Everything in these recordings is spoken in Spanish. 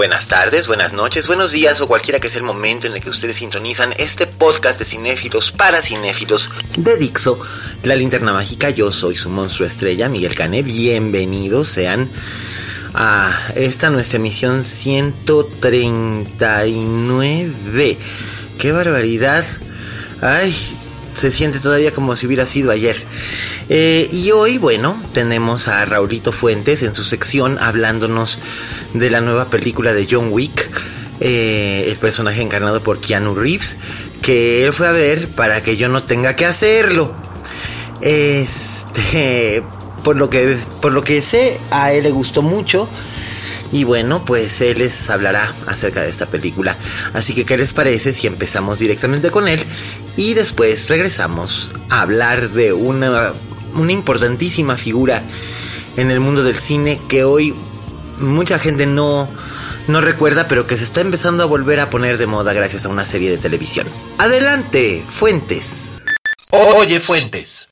Buenas tardes, buenas noches, buenos días o cualquiera que sea el momento en el que ustedes sintonizan este podcast de cinéfilos para cinéfilos de Dixo, La Linterna Mágica. Yo soy su monstruo estrella, Miguel Cane. Bienvenidos sean a esta nuestra emisión 139. ¡Qué barbaridad! Ay, se siente todavía como si hubiera sido ayer. Eh, y hoy, bueno, tenemos a Raulito Fuentes en su sección hablándonos de la nueva película de John Wick, eh, el personaje encarnado por Keanu Reeves, que él fue a ver para que yo no tenga que hacerlo. Este, por lo que, por lo que sé, a él le gustó mucho. Y bueno, pues él les hablará acerca de esta película. Así que, ¿qué les parece si empezamos directamente con él y después regresamos a hablar de una, una importantísima figura en el mundo del cine que hoy mucha gente no, no recuerda, pero que se está empezando a volver a poner de moda gracias a una serie de televisión. Adelante, Fuentes. Oye, Fuentes.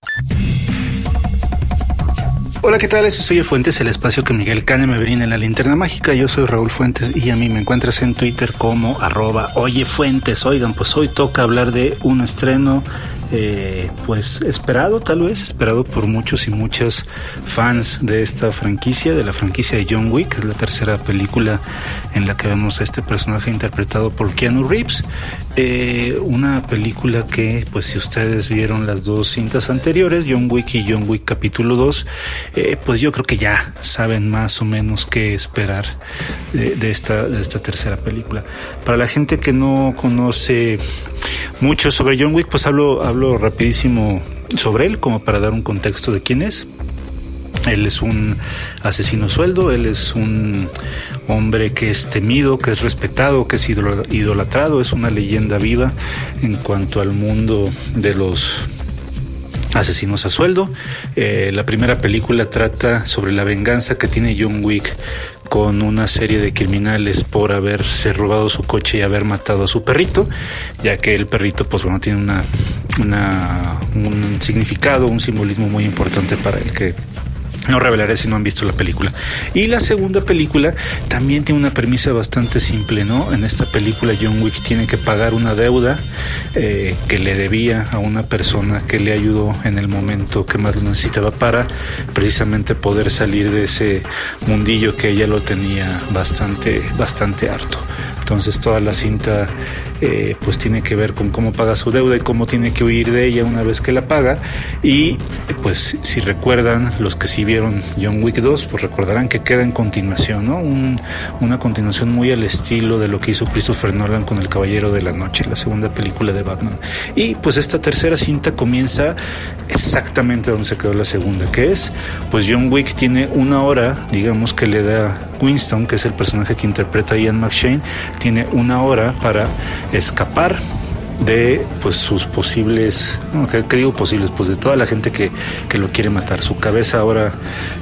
Hola, ¿qué tal? Eso soy Fuentes, el espacio que Miguel Cane me brinda en la linterna mágica. Yo soy Raúl Fuentes y a mí me encuentras en Twitter como arroba Oye Fuentes. Oigan, pues hoy toca hablar de un estreno eh, pues esperado tal vez, esperado por muchos y muchas fans de esta franquicia, de la franquicia de John Wick, es la tercera película en la que vemos a este personaje interpretado por Keanu Reeves. Eh, una película que, pues si ustedes vieron las dos cintas anteriores, John Wick y John Wick capítulo 2, eh, pues yo creo que ya saben más o menos qué esperar de, de, esta, de esta tercera película. Para la gente que no conoce mucho sobre John Wick, pues hablo, hablo rapidísimo sobre él, como para dar un contexto de quién es. Él es un asesino sueldo, él es un hombre que es temido, que es respetado, que es idolatrado, es una leyenda viva en cuanto al mundo de los asesinos a sueldo. Eh, la primera película trata sobre la venganza que tiene John Wick con una serie de criminales por haberse robado su coche y haber matado a su perrito, ya que el perrito, pues bueno, tiene una, una un significado, un simbolismo muy importante para el que no revelaré si no han visto la película. Y la segunda película también tiene una premisa bastante simple, ¿no? En esta película John Wick tiene que pagar una deuda eh, que le debía a una persona que le ayudó en el momento que más lo necesitaba para precisamente poder salir de ese mundillo que ella lo tenía bastante, bastante harto. Entonces toda la cinta eh, pues tiene que ver con cómo paga su deuda y cómo tiene que huir de ella una vez que la paga. Y pues si recuerdan, los que sí vieron John Wick 2, pues recordarán que queda en continuación, ¿no? Un, una continuación muy al estilo de lo que hizo Christopher Nolan con El Caballero de la Noche, la segunda película de Batman. Y pues esta tercera cinta comienza exactamente donde se quedó la segunda, que es, pues John Wick tiene una hora, digamos que le da Winston, que es el personaje que interpreta Ian McShane, tiene una hora para escapar de pues sus posibles, ¿qué, digo posibles? Pues de toda la gente que, que lo quiere matar. Su cabeza ahora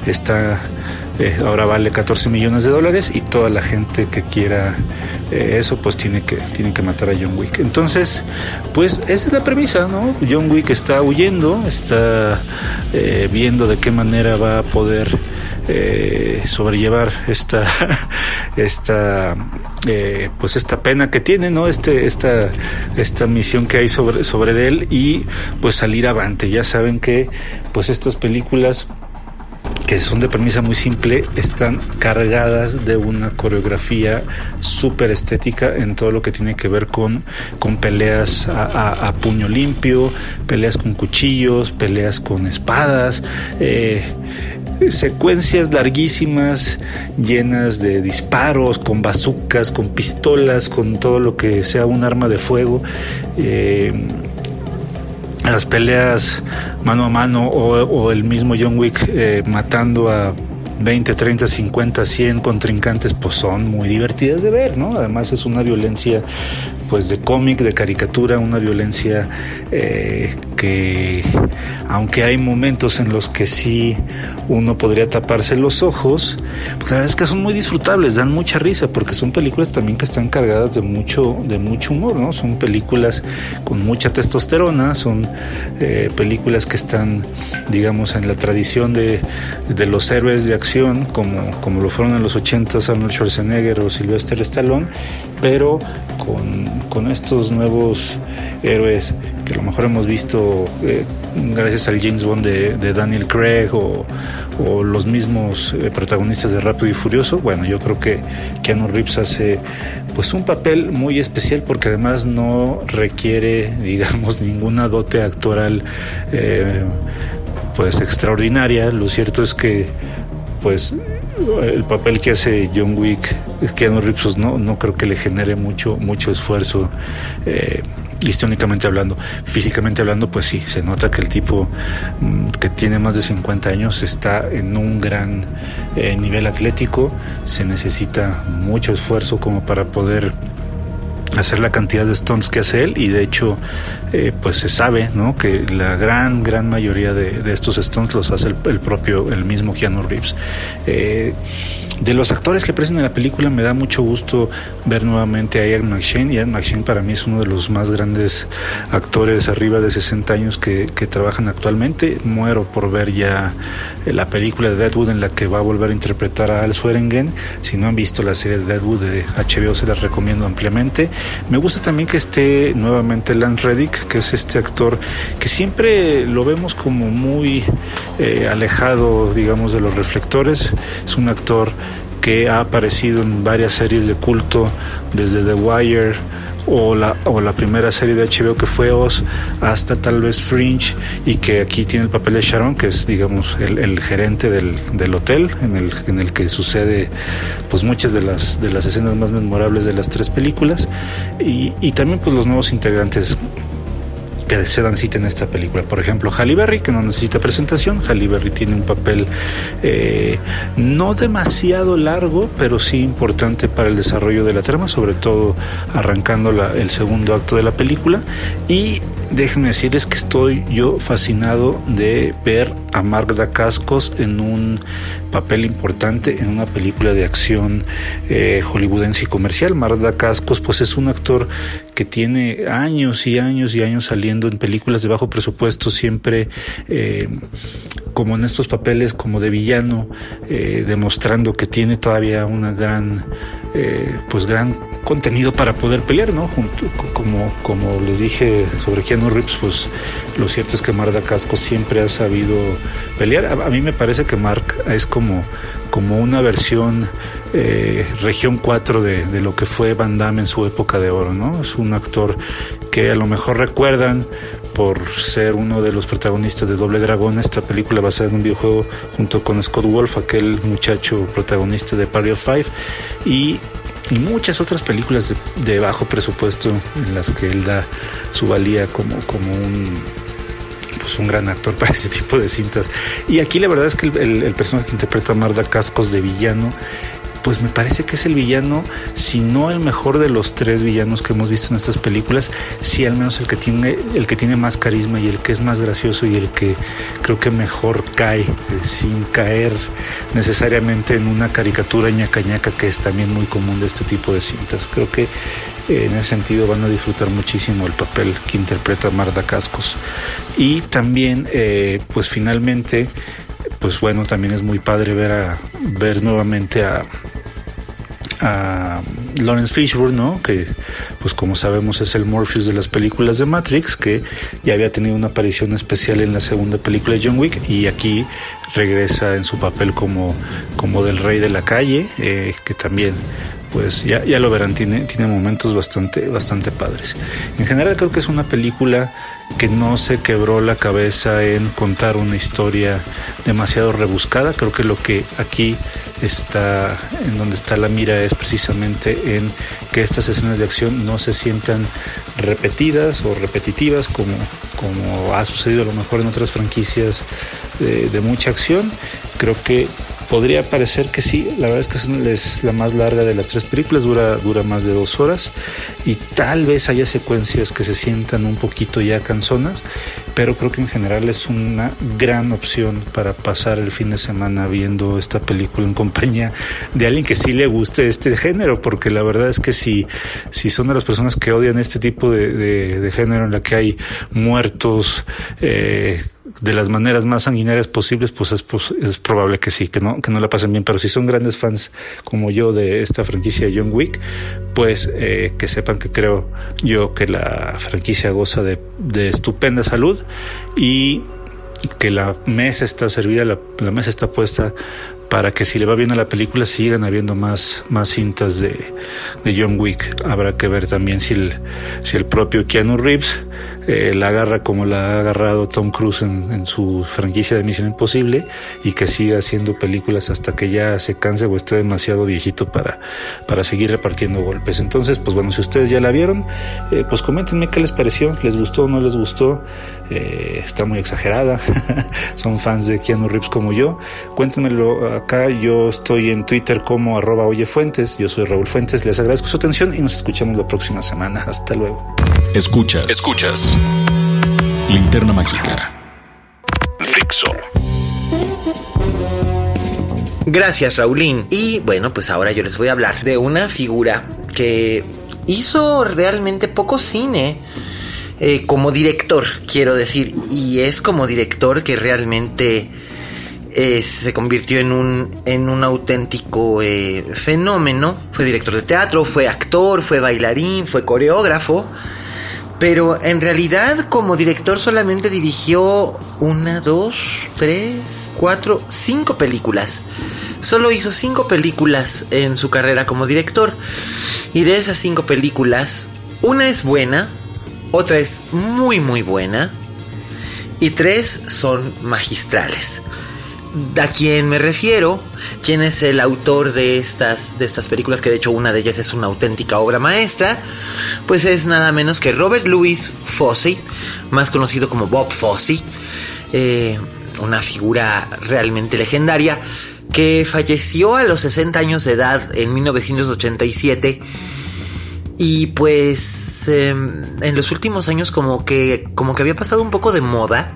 está, eh, ahora vale 14 millones de dólares y toda la gente que quiera eh, eso pues tiene que, tiene que matar a John Wick. Entonces, pues esa es la premisa, ¿no? John Wick está huyendo, está eh, viendo de qué manera va a poder eh, sobrellevar esta esta eh, pues esta pena que tiene no este esta esta misión que hay sobre sobre él y pues salir avante ya saben que pues estas películas que son de premisa muy simple, están cargadas de una coreografía súper estética en todo lo que tiene que ver con, con peleas a, puño limpio, peleas con cuchillos, peleas con espadas. Eh, secuencias larguísimas llenas de disparos, con bazucas, con pistolas, con todo lo que sea un arma de fuego. Eh, las peleas mano a mano o, el mismo John Wick eh, matando a 20, 30, 50, 100 contrincantes, pues son muy divertidas de ver, ¿no? Además es una violencia pues de cómic, de caricatura, una violencia eh, que aunque hay momentos en los que sí uno podría taparse los ojos, pues la verdad es que son muy disfrutables, dan mucha risa, porque son películas también que están cargadas de mucho, de mucho humor, ¿no? Son películas con mucha testosterona, son eh, películas que están, digamos, en la tradición de, de los héroes de acción, como, como lo fueron en los 80s Arnold Schwarzenegger o Sylvester Stallone, pero con, con estos nuevos héroes que a lo mejor hemos visto eh, gracias al James Bond de, Daniel Craig o, los mismos eh, protagonistas de Rápido y Furioso, bueno, yo creo que Keanu Reeves hace pues un papel muy especial porque además no requiere, digamos, ninguna dote actoral eh, pues extraordinaria. Lo cierto es que pues el papel que hace John Wick, Keanu Reeves, pues, no, no creo que le genere mucho, mucho esfuerzo. Eh, histónicamente hablando, físicamente hablando, pues sí, se nota que el tipo mm, que tiene más de 50 años está en un gran eh, nivel atlético, se necesita mucho esfuerzo como para poder hacer la cantidad de stunts que hace él y de hecho eh, pues se sabe ¿no? que la gran gran mayoría de, estos stunts los hace el, propio el mismo Keanu Reeves eh, de los actores que aparecen en la película me da mucho gusto ver nuevamente a Ian McShane. Ian McShane para mí es uno de los más grandes actores arriba de 60 años que, trabajan actualmente. Muero por ver ya la película de Deadwood en la que va a volver a interpretar a Al Swearingen. Si no han visto la serie de Deadwood de HBO se las recomiendo ampliamente. Me gusta también que esté nuevamente Lance Reddick, que es este actor que siempre lo vemos como muy eh, alejado, digamos, de los reflectores. Es un actor que ha aparecido en varias series de culto, desde The Wire o la, o la primera serie de HBO que fue Oz, hasta tal vez Fringe, y que aquí tiene el papel de Sharon, que es, digamos, el, gerente del, del, hotel en el, en el que sucede pues muchas de las, de las escenas más memorables de las tres películas, y, y también pues los nuevos integrantes que se dan cita en esta película. Por ejemplo, Halle Berry, que no necesita presentación. Halle Berry tiene un papel eh, no demasiado largo, pero sí importante para el desarrollo de la trama, sobre todo arrancando el segundo acto de la película. Y déjenme decirles que estoy yo fascinado de ver a Mark Dacascos en un papel importante en una película de acción eh, hollywoodense y comercial. Mark Dacascos pues es un actor que tiene años y años y años saliendo en películas de bajo presupuesto, siempre eh, como en estos papeles como de villano, eh, demostrando que tiene todavía una gran, pues gran contenido para poder pelear, ¿no? Junto, como, como les dije sobre Keanu Reeves, pues lo cierto es que Marda Casco siempre ha sabido pelear. A, mí me parece que Mark es como, como una versión eh, región 4 de, de, lo que fue Van Damme en su época de oro, ¿no? Es un actor que a lo mejor recuerdan por ser uno de los protagonistas de Doble Dragón, esta película basada en un videojuego junto con Scott Wolf, aquel muchacho protagonista de Party of Five, y muchas otras películas de, bajo presupuesto en las que él da su valía como, como un pues un gran actor para ese tipo de cintas. Y aquí la verdad es que el, el personaje que interpreta a Marda Cascos de villano pues me parece que es el villano, si no el mejor de los tres villanos que hemos visto en estas películas, sí al menos el que tiene, el que tiene más carisma y el que es más gracioso y el que creo que mejor cae, eh, sin caer necesariamente en una caricatura ñaca ñaca que es también muy común de este tipo de cintas. Creo que eh, en ese sentido van a disfrutar muchísimo el papel que interpreta Marda Cascos. Y también, eh, pues finalmente, pues bueno, también es muy padre ver a ver nuevamente a, a Lawrence Fishburne, ¿no? Que, pues como sabemos, es el Morpheus de las películas de Matrix, que ya había tenido una aparición especial en la segunda película de John Wick y aquí regresa en su papel como, como del rey de la calle, eh, que también pues ya, ya lo verán, tiene, tiene momentos bastante, bastante padres. En general creo que es una película que no se quebró la cabeza en contar una historia demasiado rebuscada. Creo que lo que aquí está, en donde está la mira es precisamente en que estas escenas de acción no se sientan repetidas o repetitivas como, como ha sucedido a lo mejor en otras franquicias de, de mucha acción. Creo que Podría parecer que sí, la verdad es que es la más larga de las tres películas, dura, dura más de dos horas. Y tal vez haya secuencias que se sientan un poquito ya canzonas, pero creo que en general es una gran opción para pasar el fin de semana viendo esta película en compañía de alguien que sí le guste este género, porque la verdad es que si, si son de las personas que odian este tipo de, género en la que hay muertos, eh, de las maneras más sanguinarias posibles, pues es, pues es, probable que sí, que no, que no la pasen bien. Pero si son grandes fans como yo de esta franquicia de John Wick, pues eh, que sepan que creo yo que la franquicia goza de, de estupenda salud y que la mesa está servida, la, la mesa está puesta para que si le va bien a la película sigan habiendo más, más cintas de, de John Wick. Habrá que ver también si el, si el propio Keanu Reeves eh, la agarra como la ha agarrado Tom Cruise en, su franquicia de Misión Imposible y que siga haciendo películas hasta que ya se canse o esté demasiado viejito para, para seguir repartiendo golpes. Entonces, pues bueno, si ustedes ya la vieron, eh, pues coméntenme qué les pareció, les gustó o no les gustó, eh, está muy exagerada, son fans de Keanu Reeves como yo, cuéntenmelo acá, yo estoy en Twitter como arroba oyefuentes, yo soy Raúl Fuentes, les agradezco su atención y nos escuchamos la próxima semana, hasta luego. Escuchas. Escuchas. Linterna mágica. Fixo. Gracias, Raulín. Y bueno, pues ahora yo les voy a hablar de una figura que hizo realmente poco cine. Eh, como director, quiero decir, y es como director que realmente eh, se convirtió en un, en un auténtico eh, fenómeno. Fue director de teatro, fue actor, fue bailarín, fue coreógrafo. Pero en realidad como director solamente dirigió una, dos, tres, cuatro, cinco películas. Solo hizo cinco películas en su carrera como director. Y de esas cinco películas, una es buena, otra es muy muy buena y tres son magistrales. ¿A quién me refiero? ¿Quién es el autor de estas, de estas películas? Que de hecho una de ellas es una auténtica obra maestra. Pues es nada menos que Robert Louis Fosse, más conocido como Bob Fosse. Eh, una figura realmente legendaria que falleció a los 60 años de edad en 1987 y pues em, en los últimos años como que como que había pasado un poco de moda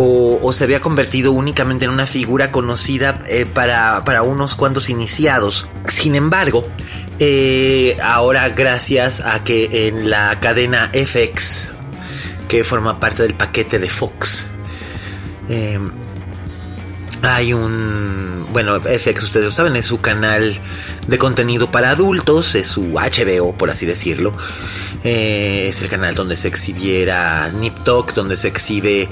o, se había convertido únicamente en una figura conocida eh, para, para, unos cuantos iniciados. Sin embargo, eh, ahora gracias a que en la cadena FX, que forma parte del paquete de Fox, em, hay un... Bueno, FX ustedes lo saben, es su canal de contenido para adultos, es su HBO, por así decirlo. Eh, es el canal donde se exhibiera Nip donde se exhibe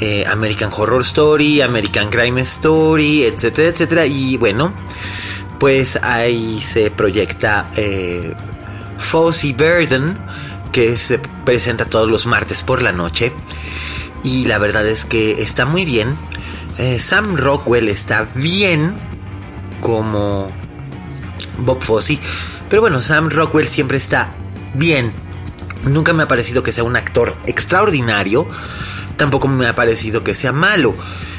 eh, American Horror Story, American Crime Story, etcétera, etcétera. Y bueno, pues ahí se proyecta eh, Burden, que se presenta todos los martes por la noche. Y la verdad es que está muy bien. Eh, Sam Rockwell está bien como Bob Fosse. Pero bueno, Sam Rockwell siempre está bien. Nunca me ha parecido que sea un actor extraordinario tampoco me ha parecido que sea malo.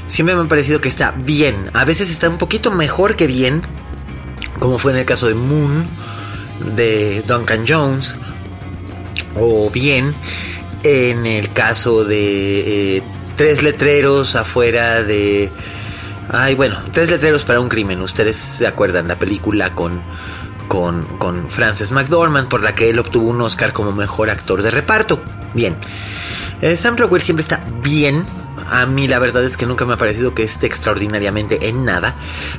Siempre me ha parecido que está bien. A veces está un poquito mejor que bien. Como fue en el caso de Moon, de Duncan Jones. O bien en el caso de eh, Tres letreros afuera de... Ay, bueno, Tres letreros para un crimen. Ustedes se acuerdan la película con con, con Frances McDormand, por la que él obtuvo un Oscar como mejor actor de reparto. Bien, eh, Sam Rockwell siempre está bien, a mí la verdad es que nunca me ha parecido que esté extraordinariamente en nada,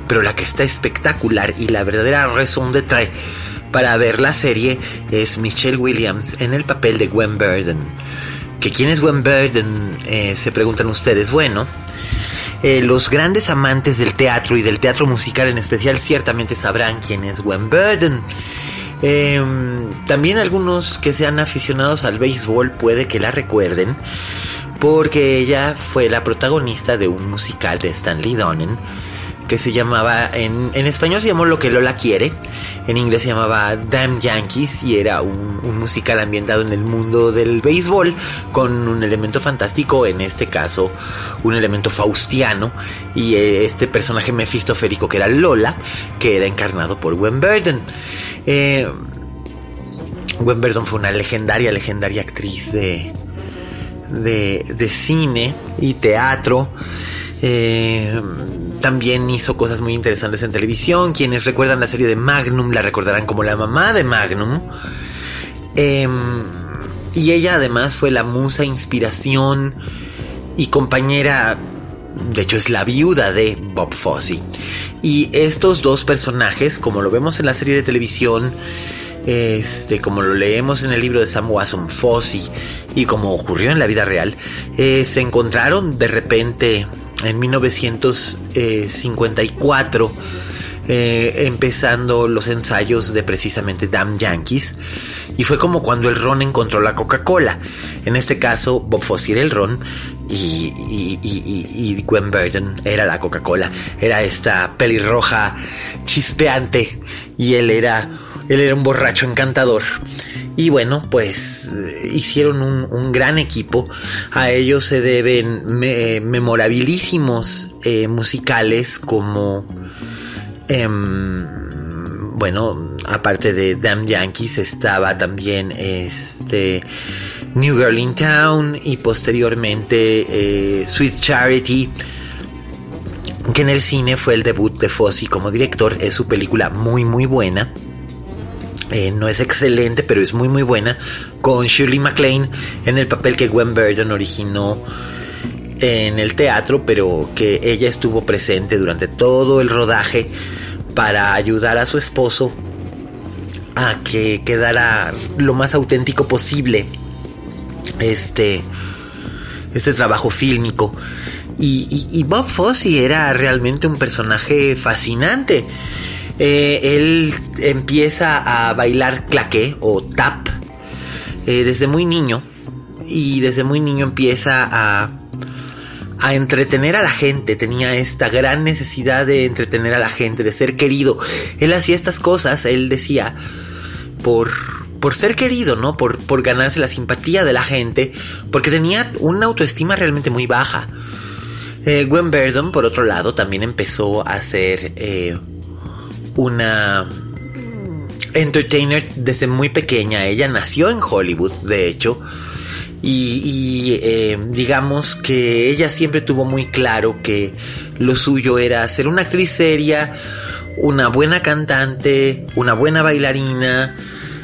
pero la que está espectacular y la verdadera razón de trae para ver la serie es Michelle Williams en el papel de Gwen Burden. ¿Que quién es Gwen Burden? Eh, se preguntan ustedes. Bueno, eh, los grandes amantes del teatro y del teatro musical en especial ciertamente sabrán quién es Gwen Burden. Em, también algunos que sean aficionados al béisbol puede que la recuerden porque ella fue la protagonista de un musical de Stanley Donen que se llamaba, en, español se llamó Lo que Lola quiere, en inglés se llamaba Damn Yankees y era un, musical ambientado en el mundo del béisbol con un elemento fantástico, en este caso un elemento faustiano y eh, este personaje mefistoférico que era Lola, que era encarnado por Gwen Burden. Eh, Gwen Burden fue una legendaria, legendaria actriz de, de, de cine y teatro. Eh, también hizo cosas muy interesantes en televisión. Quienes recuerdan la serie de Magnum la recordarán como la mamá de Magnum. Em, y ella además fue la musa, inspiración y compañera, de hecho es la viuda de Bob Fosse. Y estos dos personajes, como lo vemos en la serie de televisión, este, como lo leemos en el libro de Sam Wasson Fosse y como ocurrió en la vida real, eh, se encontraron de repente en 1954, eh, empezando los ensayos de precisamente Damn Yankees. Y fue como cuando el ron encontró la Coca-Cola. En este caso, Bob Fosse era el ron y, y, Gwen Burden era la Coca-Cola. Era esta pelirroja chispeante y él era, él era un borracho encantador. Y bueno, pues eh, hicieron un, gran equipo. A ellos se deben memorabilísimos eh, musicales como... Em, bueno, aparte de Damn Yankees estaba también este New Girl in Town y posteriormente eh, Sweet Charity que en el cine fue el debut de Fosse como director. Es su película muy muy buena. Eh, no es excelente, pero es muy muy buena. Con Shirley MacLaine en el papel que Gwen Verdon originó en el teatro, pero que ella estuvo presente durante todo el rodaje para ayudar a su esposo a que quedara lo más auténtico posible este, este trabajo fílmico. Y, y Bob Fosse era realmente un personaje fascinante. Eh, él empieza a bailar claqué o tap eh, desde muy niño y desde muy niño empieza a, a entretener a la gente, tenía esta gran necesidad de entretener a la gente, de ser querido. Él hacía estas cosas, él decía, por, por ser querido, ¿no? Por, por ganarse la simpatía de la gente, porque tenía una autoestima realmente muy baja. Eh, Gwen Verdon, por otro lado, también empezó a ser una entertainer desde muy pequeña. Ella nació en Hollywood, de hecho. Y, eh, digamos que ella siempre tuvo muy claro que lo suyo era ser una actriz seria, una buena cantante, una buena bailarina,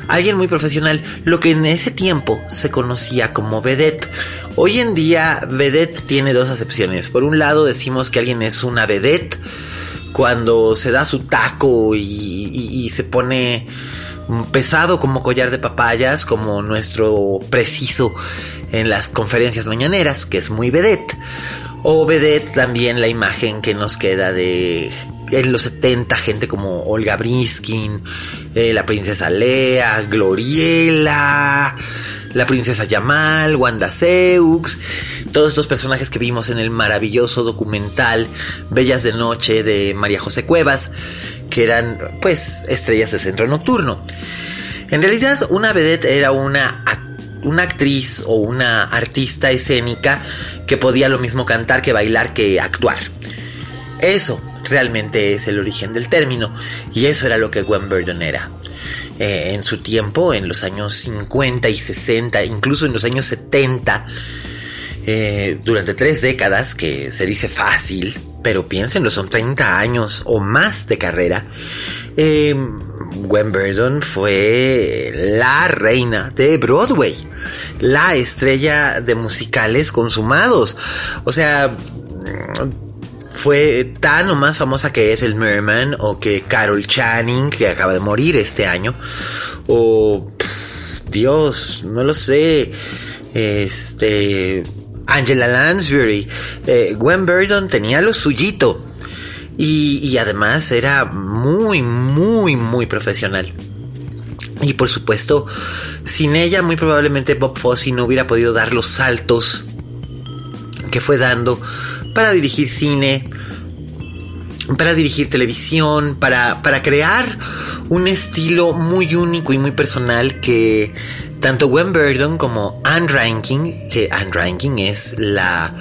alguien muy profesional, lo que en ese tiempo se conocía como vedette. Hoy en día, vedette tiene dos acepciones. Por un lado, decimos que alguien es una vedette cuando se da su taco y, se pone pesado como collar de papayas, como nuestro preciso en las conferencias mañaneras, que es muy vedette. O vedette también la imagen que nos queda de en los 70 gente como Olga Briskin, eh, la princesa Lea, Gloriela, la princesa Yamal, Wanda Seux, todos estos personajes que vimos en el maravilloso documental Bellas de Noche de María José Cuevas, que eran pues estrellas de centro nocturno. En realidad una vedette era una, una actriz o una artista escénica que podía lo mismo cantar que bailar que actuar. Eso realmente es el origen del término y eso era lo que Gwen Verdon era. Eh, en su tiempo, en los años 50 y 60, incluso en los años 70, eh, durante tres décadas, que se dice fácil, pero piénsenlo, son 30 años o más de carrera. Eh, Gwen Verdon fue la reina de Broadway, la estrella de musicales consumados. O sea, fue tan o más famosa que Ethel Merman o que Carol Channing, que acaba de morir este año, o Dios, no lo sé, este Angela Lansbury, eh, Gwen Verdon tenía lo suyito. Y, además era muy, muy, muy profesional. Y por supuesto, sin ella muy probablemente Bob Fosse no hubiera podido dar los saltos que fue dando para dirigir cine, para dirigir televisión, para, para crear un estilo muy único y muy personal que tanto Gwen Verdon como Anne Rankin, que Anne Rankin es la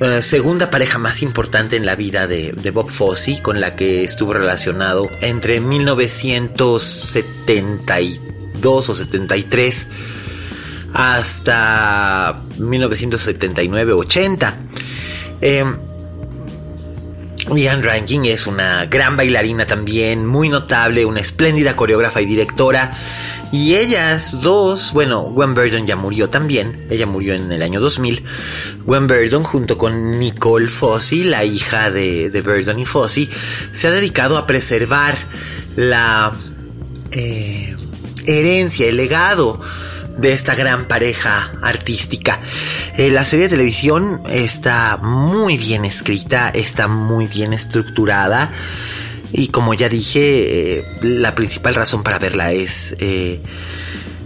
eh, segunda pareja más importante en la vida de, Bob Fosse, con la que estuvo relacionado entre 1972 o 73 hasta 1979-80. Eh, Rankin es una gran bailarina también, muy notable, una espléndida coreógrafa y directora. Y ellas dos, bueno, Gwen Verdon ya murió también, ella murió en el año 2000. Gwen Verdon junto con Nicole Fossey, la hija de, de Verdon y Fossey, se ha dedicado a preservar la eh, herencia, el legado de esta gran pareja artística. Eh, la serie de televisión está muy bien escrita, está muy bien estructurada. Y como ya dije, eh, la principal razón para verla es, eh,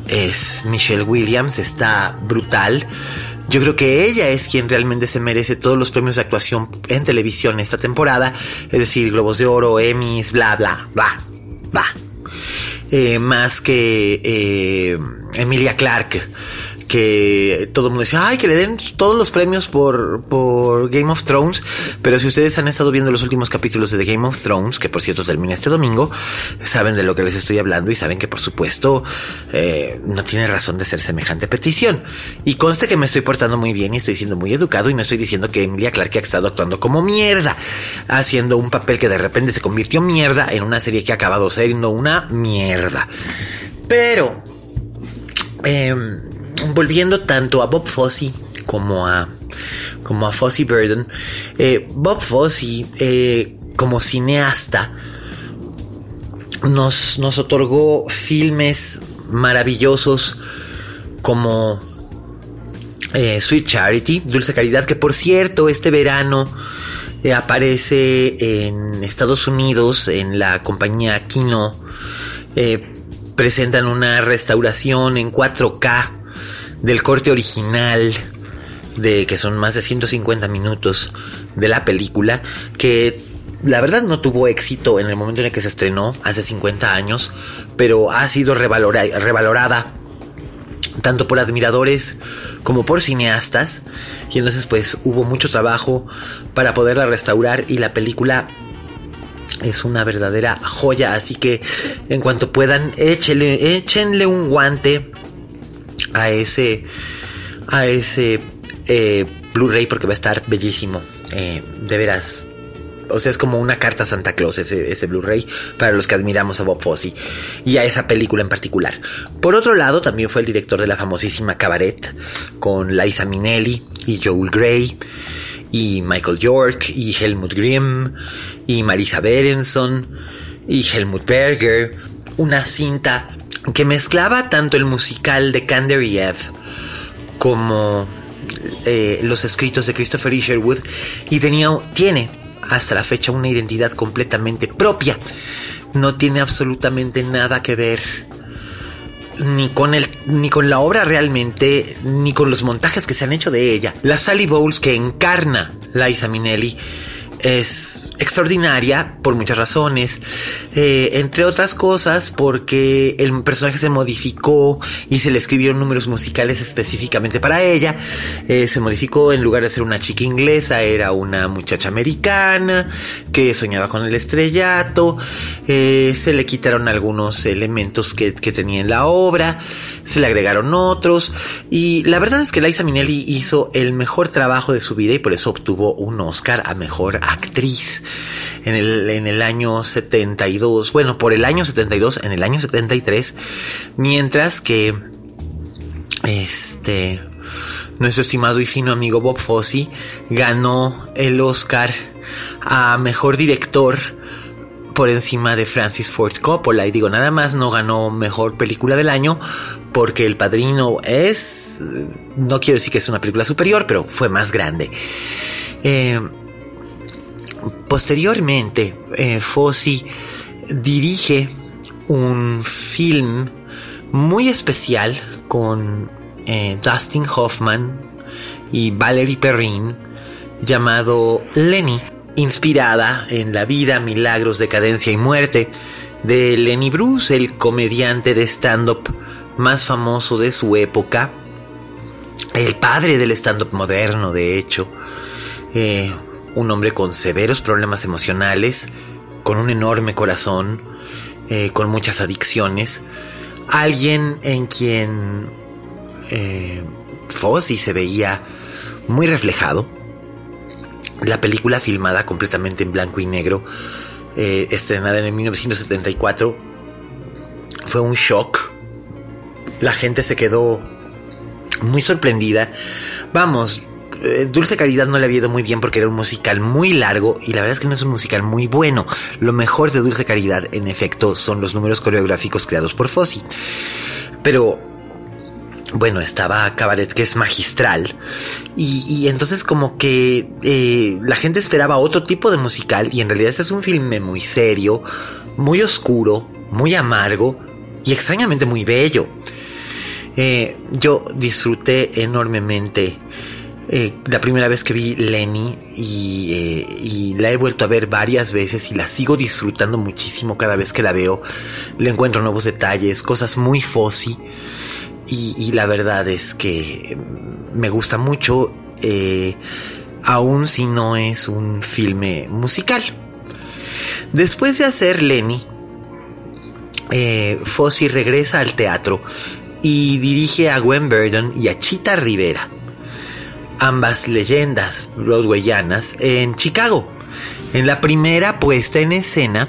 es Michelle Williams, está brutal. Yo creo que ella es quien realmente se merece todos los premios de actuación en televisión esta temporada, es decir, Globos de Oro, Emmys, bla, bla, bla, bla. Eh, más que Emilia Clarke que todo el mundo decía, ay, que le den todos los premios por, por Game of Thrones. Pero si ustedes han estado viendo los últimos capítulos de The Game of Thrones, que por cierto termina este domingo, saben de lo que les estoy hablando y saben que por supuesto eh, no tiene razón de ser semejante petición. Y conste que me estoy portando muy bien y estoy siendo muy educado y no estoy diciendo que Emilia Clarke ha estado actuando como mierda, haciendo un papel que de repente se convirtió mierda en una serie que ha acabado siendo una mierda. Pero... Eh, volviendo tanto a Bob Fosse como a, como a Fosse Burden, eh, Bob Fosse, eh, como cineasta, nos, nos otorgó filmes maravillosos como eh, Sweet Charity, Dulce Caridad, que por cierto, este verano aparece en Estados Unidos en la compañía Kino. Presentan una restauración en 4K del corte original de que son más de 150 minutos de la película que la verdad no tuvo éxito en el momento en el que se estrenó hace 50 años, pero ha sido revalorada tanto por admiradores como por cineastas. Y entonces pues hubo mucho trabajo para poderla restaurar y la película es una verdadera joya, así que en cuanto puedan échenle, un guante a ese, a ese eh, Blu-ray porque va a estar bellísimo. Eh, de veras. O sea, es como una carta a Santa Claus ese, ese Blu-ray para los que admiramos a Bob Fosse y a esa película en particular. Por otro lado, también fue el director de la famosísima Cabaret con Liza Minnelli y Joel Grey y Michael York y Helmut Grimm y Marisa Berenson y Helmut Berger. Una cinta que mezclaba tanto el musical de Kanderiev como eh, los escritos de Christopher Isherwood y tenía, tiene hasta la fecha una identidad completamente propia. No tiene absolutamente nada que ver ni con el ni con la obra realmente ni con los montajes que se han hecho de ella. La Sally Bowles que encarna Liza Minnelli es extraordinaria por muchas razones, eh, entre otras cosas porque el personaje se modificó y se le escribieron números musicales específicamente para ella. Eh, se modificó en lugar de ser una chica inglesa, era una muchacha americana que soñaba con el estrellato. Eh, se le quitaron algunos elementos que, que tenía en la obra, se le agregaron otros y la verdad es que Liza Minnelli hizo el mejor trabajo de su vida y por eso obtuvo un Oscar a mejor actriz en el, en el año 72, bueno, por el año 72, en el año 73, mientras que este nuestro estimado y fino amigo Bob Fosse ganó el Oscar a mejor director por encima de Francis Ford Coppola. Y digo nada más no ganó mejor película del año porque El Padrino es no quiero decir que es una película superior pero fue más grande. Eh, Posteriormente, eh, Fossi dirige un film muy especial con eh, Dustin Hoffman y Valerie Perrin llamado Lenny, inspirada en la vida, milagros, decadencia y muerte de Lenny Bruce, el comediante de stand-up más famoso de su época, el padre del stand-up moderno, de hecho. Eh, un hombre con severos problemas emocionales, con un enorme corazón, eh, con muchas adicciones, alguien en quien eh, Fossi se veía muy reflejado. La película filmada completamente en blanco y negro, eh, estrenada en 1974, fue un shock. La gente se quedó muy sorprendida. Vamos, Dulce Caridad no le había ido muy bien porque era un musical muy largo y la verdad es que no es un musical muy bueno. Lo mejor de Dulce Caridad, en efecto, son los números coreográficos creados por Fossi. Pero bueno, estaba Cabaret, que es magistral. Y, entonces como que eh, la gente esperaba otro tipo de musical y en realidad este es un filme muy serio, muy oscuro, muy amargo y extrañamente muy bello. Eh, yo disfruté enormemente eh, la primera vez que vi Lenny eh, y, la he vuelto a ver varias veces y la sigo disfrutando muchísimo cada vez que la veo. Le encuentro nuevos detalles, cosas muy fossi y, la verdad es que me gusta mucho, eh, aun si no es un filme musical. Después de hacer Lenny, Fossi regresa al teatro y dirige a Gwen Verdon y a Chita Rivera ambas leyendas broadwayanas en Chicago, en la primera puesta en escena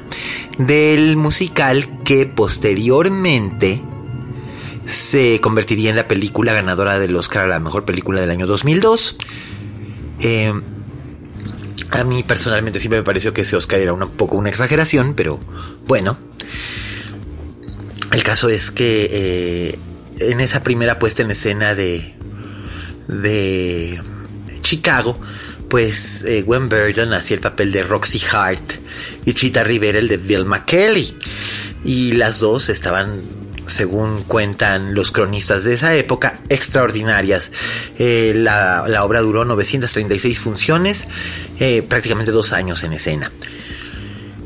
del musical que posteriormente se convertiría en la película ganadora del Oscar a la mejor película del año 2002. Eh, a mí personalmente siempre me pareció que ese Oscar era un poco una exageración, pero bueno. El caso es que eh, en esa primera puesta en escena de, de Chicago, pues eh, Gwen Verdon hacía el papel de Roxy Hart y Chita Rivera el de Bill McKelly. Y las dos estaban, según cuentan los cronistas de esa época, extraordinarias. Eh, la, obra duró 936 funciones, eh, prácticamente dos años en escena.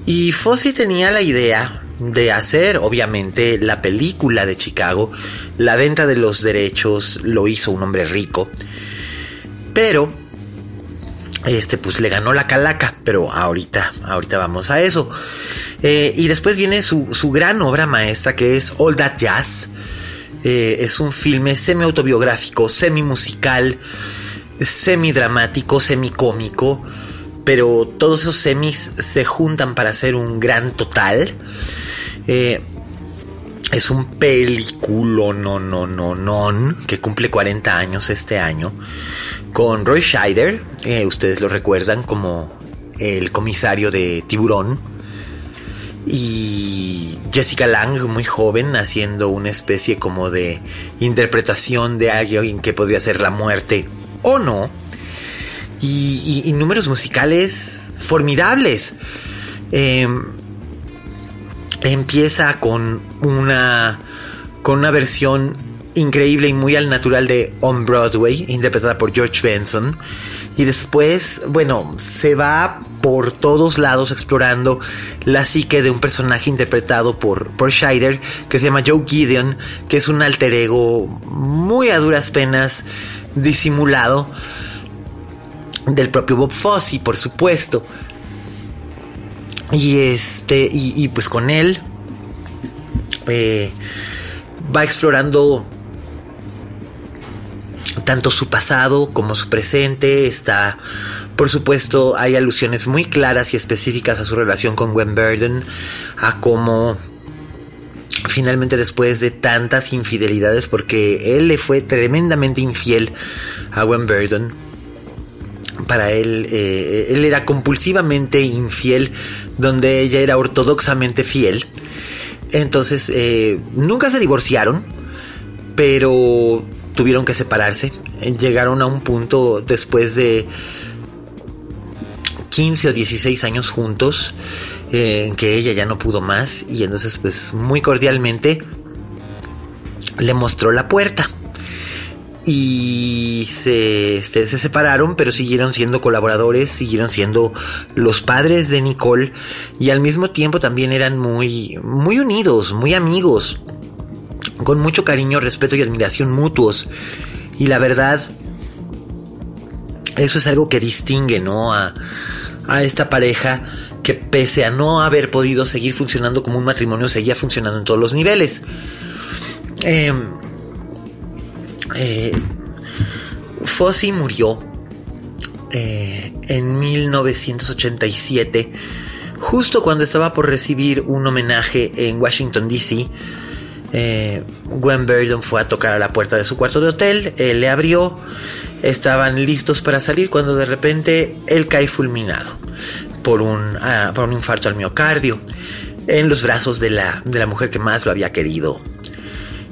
Y Fosse tenía la idea de hacer, obviamente, la película de Chicago. La venta de los derechos lo hizo un hombre rico. Pero, este, pues le ganó la calaca. Pero ahorita, ahorita vamos a eso. Eh, y después viene su, gran obra maestra que es All That Jazz. Eh, es un filme semi-autobiográfico, semi-musical, semi-dramático, semi-cómico pero todos esos semis se juntan para hacer un gran total. Eh, es un película no, no, no, no, que cumple 40 años este año, con Roy Scheider, eh, ustedes lo recuerdan como el comisario de Tiburón, y Jessica Lang, muy joven, haciendo una especie como de interpretación de alguien que podría ser la muerte o no, y, números musicales formidables. Eh, empieza con una, con una versión increíble y muy al natural de On Broadway, interpretada por George Benson. Y después, bueno, se va por todos lados explorando la psique de un personaje interpretado por, por Scheider que se llama Joe Gideon, que es un alter ego muy a duras penas disimulado del propio Bob Fosse, por supuesto. Y este, y, pues con él eh, va explorando tanto su pasado como su presente. Está, por supuesto, hay alusiones muy claras y específicas a su relación con Gwen Burden, a cómo finalmente después de tantas infidelidades, porque él le fue tremendamente infiel a Gwen Burden, para él, eh, él era compulsivamente infiel, donde ella era ortodoxamente fiel. Entonces, eh, nunca se divorciaron, pero tuvieron que separarse. Llegaron a un punto después de 15 o 16 años juntos, eh, en que ella ya no pudo más y entonces pues muy cordialmente le mostró la puerta y se, este, se, separaron, pero siguieron siendo colaboradores, siguieron siendo los padres de Nicole y al mismo tiempo también eran muy, muy unidos, muy amigos, con mucho cariño, respeto y admiración mutuos. Y la verdad, eso es algo que distingue, ¿no? A, a esta pareja que pese a no haber podido seguir funcionando como un matrimonio, seguía funcionando en todos los niveles. Eh, eh, Fossi murió eh, en 1987, justo cuando estaba por recibir un homenaje en Washington, D.C. Eh, Gwen Verdon fue a tocar a la puerta de su cuarto de hotel, él le abrió, estaban listos para salir cuando de repente él cae fulminado por un, ah, por un infarto al miocardio en los brazos de la, de la mujer que más lo había querido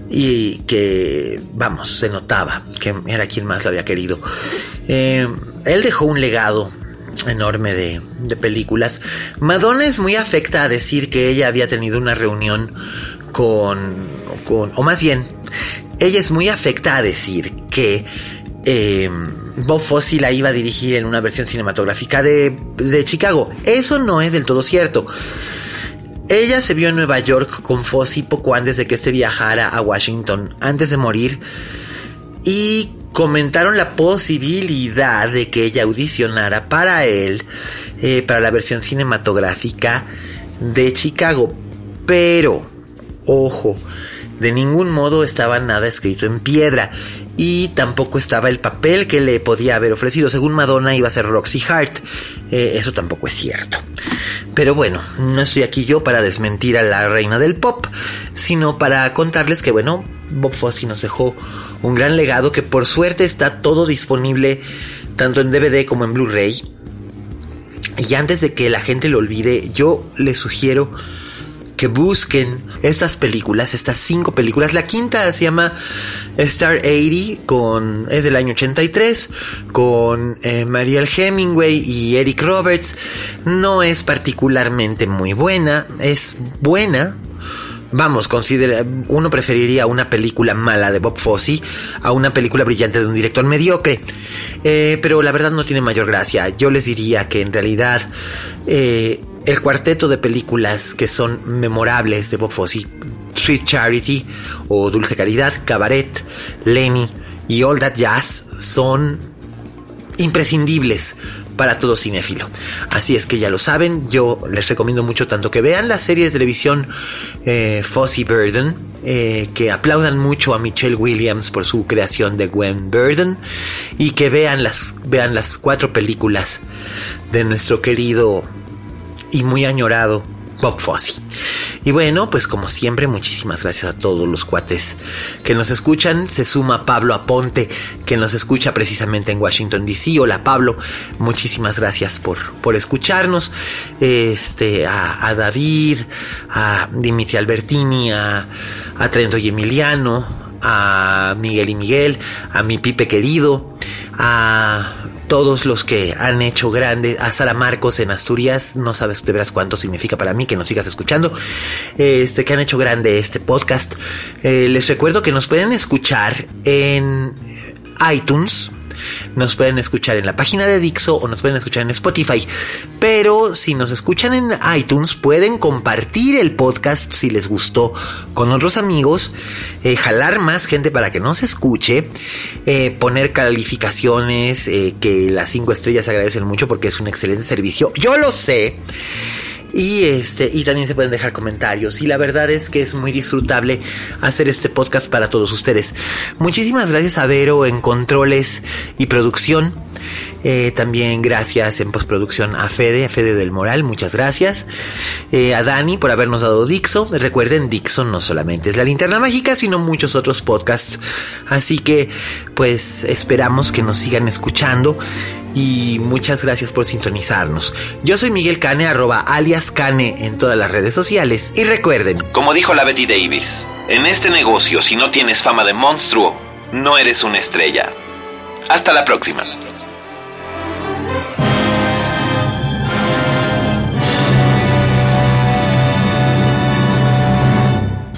y que, vamos, se notaba que era quien más lo había querido. Eh, él dejó un legado enorme de, de, películas. Madonna es muy afecta a decir que ella había tenido una reunión con, con o más bien, ella es muy afecta a decir que eh, Bob Fosse la iba a dirigir en una versión cinematográfica de, de Chicago. Eso no es del todo cierto. Ella se vio en Nueva York con Fossey poco antes de que este viajara a Washington, antes de morir, y comentaron la posibilidad de que ella audicionara para él, eh, para la versión cinematográfica de Chicago. Pero, ojo, de ningún modo estaba nada escrito en piedra y tampoco estaba el papel que le podía haber ofrecido. Según Madonna iba a ser Roxy Hart. Eh, eso tampoco es cierto. Pero bueno, no estoy aquí yo para desmentir a la reina del pop, sino para contarles que bueno, Bob Fosse nos dejó un gran legado que por suerte está todo disponible tanto en DVD como en Blu-ray. Y antes de que la gente lo olvide, yo les sugiero que busquen estas películas, estas cinco películas. La quinta se llama Star 80, con, es del año 83, con eh, Mariel Hemingway y Eric Roberts. No es particularmente muy buena, es buena, Vamos, considera, uno preferiría una película mala de Bob Fosse a una película brillante de un director mediocre. Eh, pero la verdad no tiene mayor gracia. Yo les diría que en realidad eh, el cuarteto de películas que son memorables de Bob Fosse, Sweet Charity o Dulce Caridad, Cabaret, Lenny y All That Jazz son imprescindibles para todo cinéfilo. Así es que ya lo saben, yo les recomiendo mucho tanto que vean la serie de televisión eh, Burden, eh, que aplaudan mucho a Michelle Williams por su creación de Gwen Burden y que vean las, vean las cuatro películas de nuestro querido y muy añorado Bob Fosse. Y bueno, pues como siempre, muchísimas gracias a todos los cuates que nos escuchan. Se suma Pablo Aponte, que nos escucha precisamente en Washington DC. Hola Pablo, muchísimas gracias por, por escucharnos. Este, a, David, a Dimitri Albertini, a, a Trento y Emiliano, a Miguel y Miguel, a mi Pipe querido, a todos los que han hecho grande, a Sara Marcos en Asturias, no sabes de veras cuánto significa para mí que nos sigas escuchando, este, que han hecho grande este podcast. Eh, les recuerdo que nos pueden escuchar en iTunes, nos pueden escuchar en la página de Dixo o nos pueden escuchar en Spotify. Pero si nos escuchan en iTunes, pueden compartir el podcast si les gustó con otros amigos, eh, jalar más gente para que nos escuche, eh, poner calificaciones, eh, que las cinco estrellas agradecen mucho porque es un excelente servicio. Yo lo sé. Y este, y también se pueden dejar comentarios. Y la verdad es que es muy disfrutable hacer este podcast para todos ustedes. Muchísimas gracias a Vero en controles y producción. Eh, también gracias en postproducción a Fede, a Fede del Moral, muchas gracias. Eh, a Dani por habernos dado Dixo. Recuerden, Dixo no solamente es la linterna mágica, sino muchos otros podcasts. Así que, pues, esperamos que nos sigan escuchando y muchas gracias por sintonizarnos. Yo soy Miguel Cane, arroba alias Cane en todas las redes sociales. Y recuerden, como dijo la Betty Davis, en este negocio, si no tienes fama de monstruo, no eres una estrella. Hasta la próxima.